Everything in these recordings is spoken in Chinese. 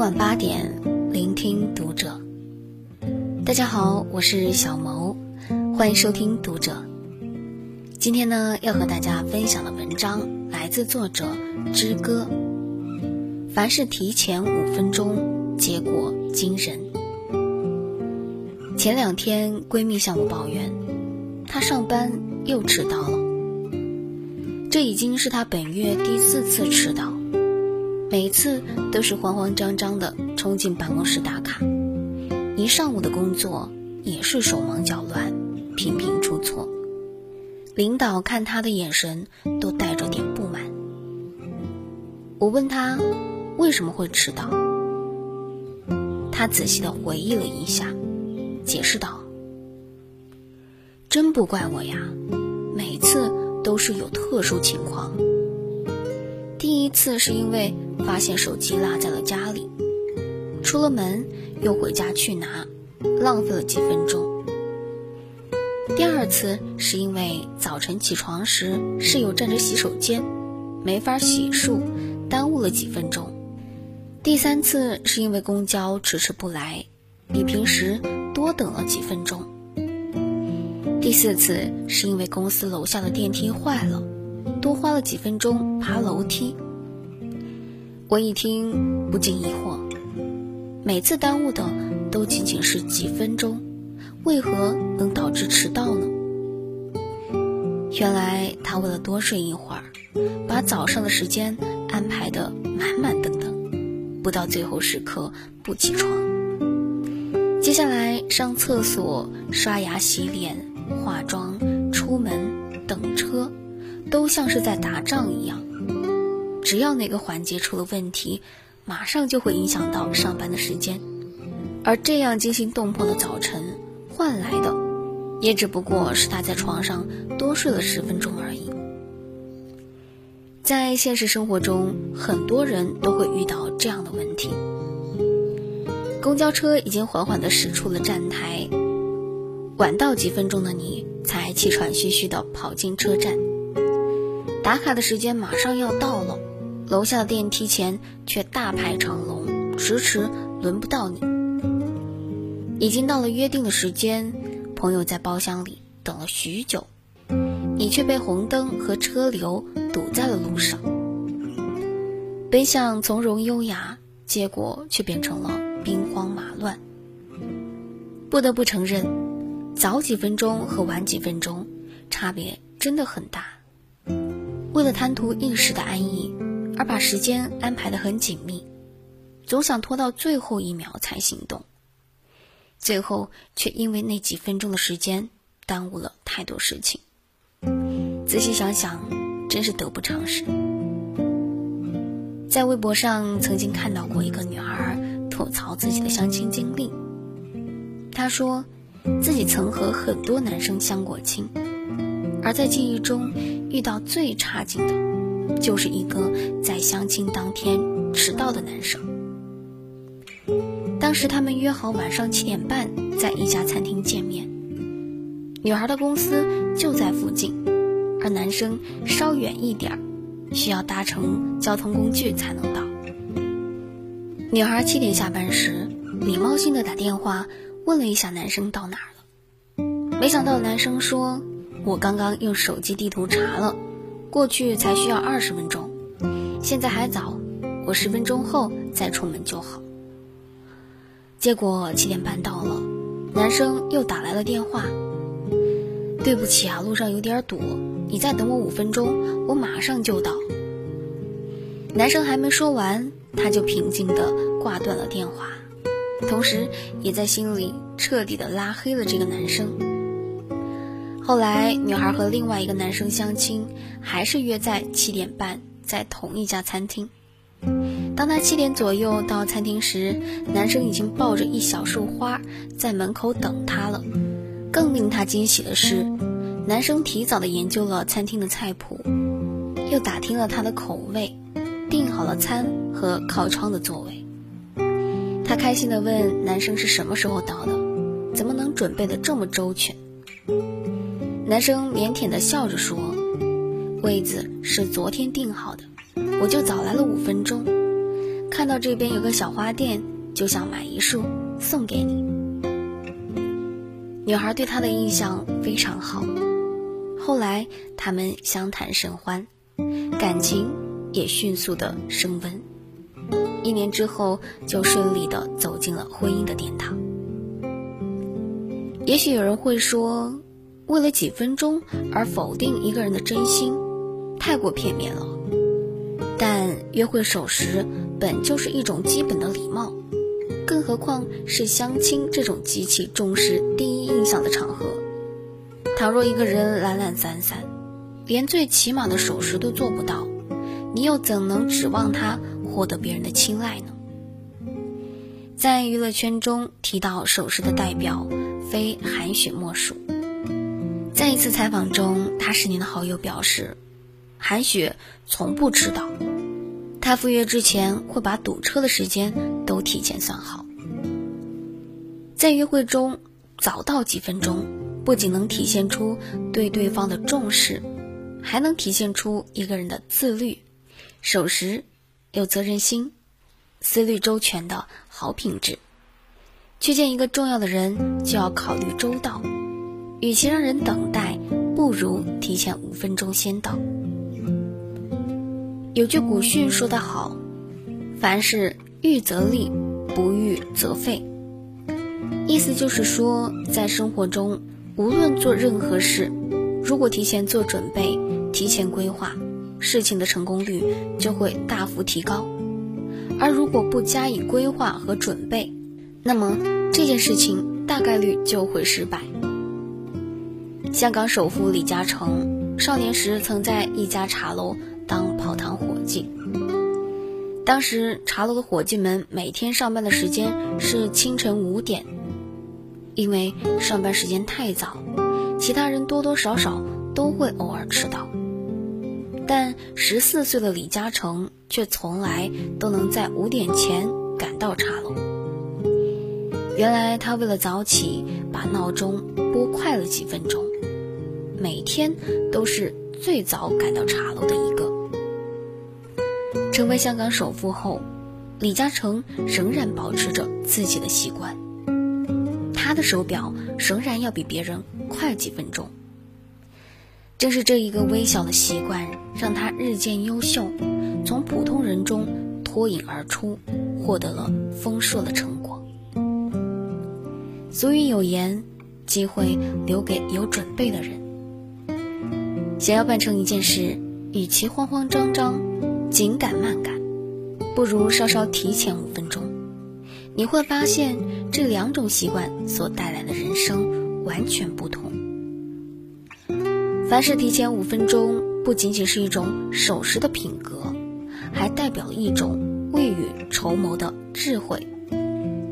晚八点，聆听读者。大家好，我是小谋，欢迎收听读者。今天呢，要和大家分享的文章来自作者之歌。凡是提前五分钟，结果惊人。前两天，闺蜜向我抱怨，她上班又迟到了。这已经是她本月第四次迟到，每次都是慌慌张张的冲进办公室打卡，一上午的工作也是手忙脚乱，频频出错。领导看他的眼神都带着点不满。我问他为什么会迟到，他仔细的回忆了一下。解释道：“真不怪我呀，每次都是有特殊情况。次是因为发现手机落在了家里，出了门又回家去拿，浪费了几分钟。第二次是因为早晨起床时室友站着洗手间，没法洗漱，耽误了几分钟。第三次是因为公交迟迟不来，比平时。”多等了几分钟。第四次是因为公司楼下的电梯坏了，多花了几分钟爬楼梯。我一听不禁疑惑：每次耽误的都仅仅是几分钟，为何能导致迟到呢？原来他为了多睡一会儿，把早上的时间安排的满满登登，不到最后时刻不起床。接下来上厕所、刷牙、洗脸、化妆、出门、等车，都像是在打仗一样。只要哪个环节出了问题，马上就会影响到上班的时间。而这样惊心动魄的早晨换来的，也只不过是他在床上多睡了十分钟而已。在现实生活中，很多人都会遇到这样的问题。公交车已经缓缓地驶出了站台，晚到几分钟的你才气喘吁吁地跑进车站。打卡的时间马上要到了，楼下的电梯前却大排长龙，迟迟轮不到你。已经到了约定的时间，朋友在包厢里等了许久，你却被红灯和车流堵在了路上。本想从容优雅，结果却变成了。兵荒马乱，不得不承认，早几分钟和晚几分钟差别真的很大。为了贪图一时的安逸，而把时间安排的很紧密，总想拖到最后一秒才行动，最后却因为那几分钟的时间耽误了太多事情。仔细想想，真是得不偿失。在微博上曾经看到过一个女孩。吐槽自己的相亲经历。她说，自己曾和很多男生相过亲，而在记忆中遇到最差劲的，就是一个在相亲当天迟到的男生。当时他们约好晚上七点半在一家餐厅见面，女孩的公司就在附近，而男生稍远一点，需要搭乘交通工具才能到。女孩七点下班时，礼貌性的打电话问了一下男生到哪了，没想到男生说：“我刚刚用手机地图查了，过去才需要二十分钟，现在还早，我十分钟后再出门就好。”结果七点半到了，男生又打来了电话：“对不起啊，路上有点堵，你再等我五分钟，我马上就到。”男生还没说完。他就平静地挂断了电话，同时也在心里彻底的拉黑了这个男生。后来，女孩和另外一个男生相亲，还是约在七点半在同一家餐厅。当她七点左右到餐厅时，男生已经抱着一小束花在门口等她了。更令她惊喜的是，男生提早的研究了餐厅的菜谱，又打听了他的口味。订好了餐和靠窗的座位，她开心地问男生是什么时候到的，怎么能准备的这么周全？男生腼腆地笑着说：“位子是昨天订好的，我就早来了五分钟。看到这边有个小花店，就想买一束送给你。女孩对他的印象非常好，后来他们相谈甚欢，感情也迅速的升温。一年之后，就顺利的走进了婚姻的殿堂。也许有人会说，为了几分钟而否定一个人的真心，太过片面了。但约会守时本就是一种基本的礼貌，更何况是相亲这种极其重视第一印象的场合。倘若一个人懒懒散散，连最起码的守时都做不到，你又怎能指望他？获得别人的青睐呢？在娱乐圈中提到守时的代表，非韩雪莫属。在一次采访中，他十年的好友表示，韩雪从不迟到，他赴约之前会把堵车的时间都提前算好。在约会中早到几分钟，不仅能体现出对对方的重视，还能体现出一个人的自律、守时。有责任心、思虑周全的好品质。去见一个重要的人，就要考虑周到。与其让人等待，不如提前五分钟先到。有句古训说得好：“凡事预则立，不预则废。”意思就是说，在生活中，无论做任何事，如果提前做准备，提前规划。事情的成功率就会大幅提高，而如果不加以规划和准备，那么这件事情大概率就会失败。香港首富李嘉诚少年时曾在一家茶楼当跑堂伙计，当时茶楼的伙计们每天上班的时间是清晨五点，因为上班时间太早，其他人多多少少都会偶尔迟到。但十四岁的李嘉诚却从来都能在五点前赶到茶楼。原来他为了早起，把闹钟拨快了几分钟，每天都是最早赶到茶楼的一个。成为香港首富后，李嘉诚仍然保持着自己的习惯，他的手表仍然要比别人快几分钟。正是这一个微小的习惯，让他日渐优秀，从普通人中脱颖而出，获得了丰硕的成果。俗语有言：“机会留给有准备的人。”想要办成一件事，与其慌慌张张、紧赶慢赶，不如稍稍提前五分钟。你会发现，这两种习惯所带来的人生完全不同。凡事提前五分钟，不仅仅是一种守时的品格，还代表了一种未雨绸缪的智慧。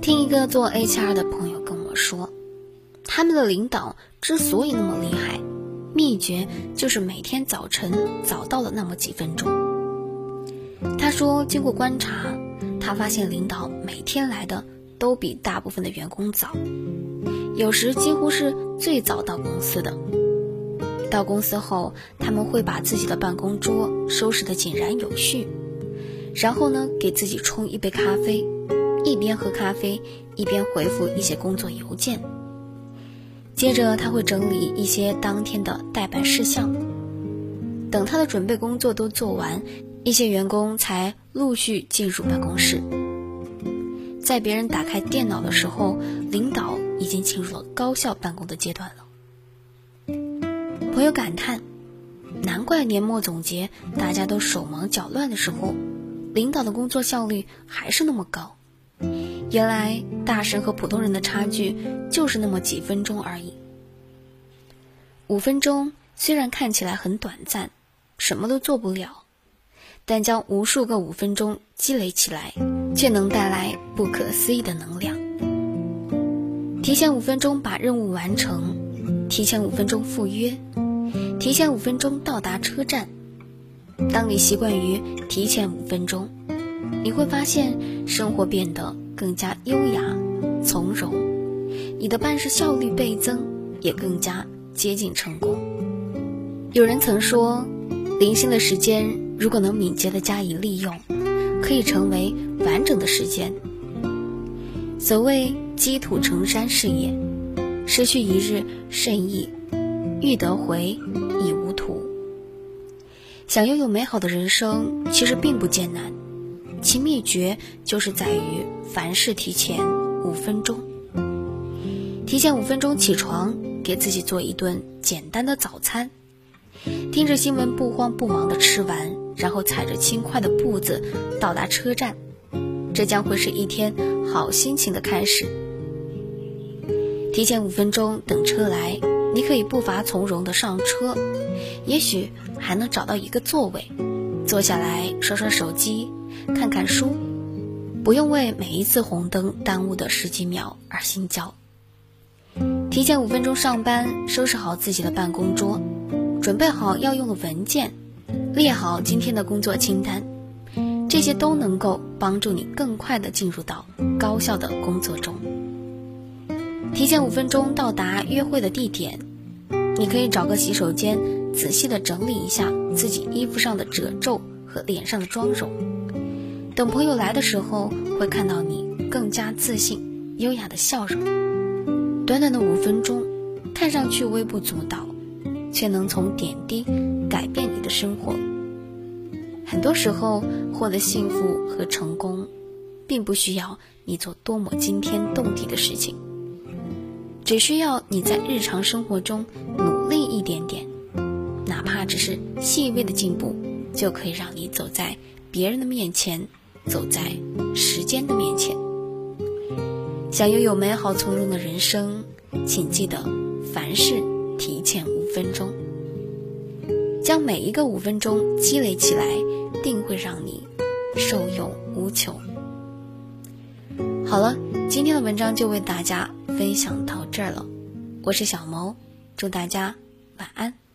听一个做 HR 的朋友说，他们的领导之所以那么厉害，秘诀就是每天早晨早到了那么几分钟。他说，经过观察，他发现领导每天来的都比大部分的员工早，有时几乎是最早到公司的。到公司后，他们会把自己的办公桌收拾得井然有序，然后呢，给自己冲一杯咖啡，一边喝咖啡一边回复一些工作邮件。接着他会整理一些当天的待办事项。等他的准备工作都做完，一些员工才陆续进入办公室。在别人打开电脑的时候，领导已经进入了高效办公的阶段了。朋友感叹：“难怪年末总结大家都手忙脚乱的时候，领导的工作效率还是那么高。原来大神和普通人的差距就是那么几分钟而已。五分钟虽然看起来很短暂，什么都做不了，但将无数个五分钟积累起来，却能带来不可思议的能量。提前五分钟把任务完成，提前五分钟赴约。”提前五分钟到达车站。当你习惯于提前五分钟，你会发现生活变得更加优雅从容，你的办事效率倍增，也更加接近成功。有人曾说，零星的时间如果能敏捷的加以利用，可以成为完整的时间。所谓积土成山是也，失去一日甚易，欲得回已无途。想拥有美好的人生，其实并不艰难，其秘诀就是在于凡事提前五分钟。提前五分钟起床，给自己做一顿简单的早餐，听着新闻不慌不忙的吃完，然后踩着轻快的步子到达车站，这将会是一天好心情的开始。提前五分钟等车来，你可以步伐从容的上车，也许还能找到一个座位，坐下来刷刷手机，看看书，不用为每一次红灯耽误的十几秒而心焦。提前五分钟上班，收拾好自己的办公桌，准备好要用的文件，列好今天的工作清单，这些都能够帮助你更快的进入到高效的工作中。提前五分钟到达约会的地点，你可以找个洗手间，仔细的整理一下自己衣服上的褶皱和脸上的妆容，等朋友来的时候，会看到你更加自信、优雅的笑容。短短的五分钟，看上去微不足道，却能从点滴改变你的生活。很多时候，获得幸福和成功，并不需要你做多么惊天动地的事情，只需要你在日常生活中努力一点点，哪怕只是细微的进步，就可以让你走在别人的面前，走在时间的面前。想拥有美好从容的人生，请记得凡事提前五分钟，将每一个五分钟积累起来，定会让你受用无穷。好了，今天的文章就为大家分享到这儿了，我是小毛，祝大家晚安。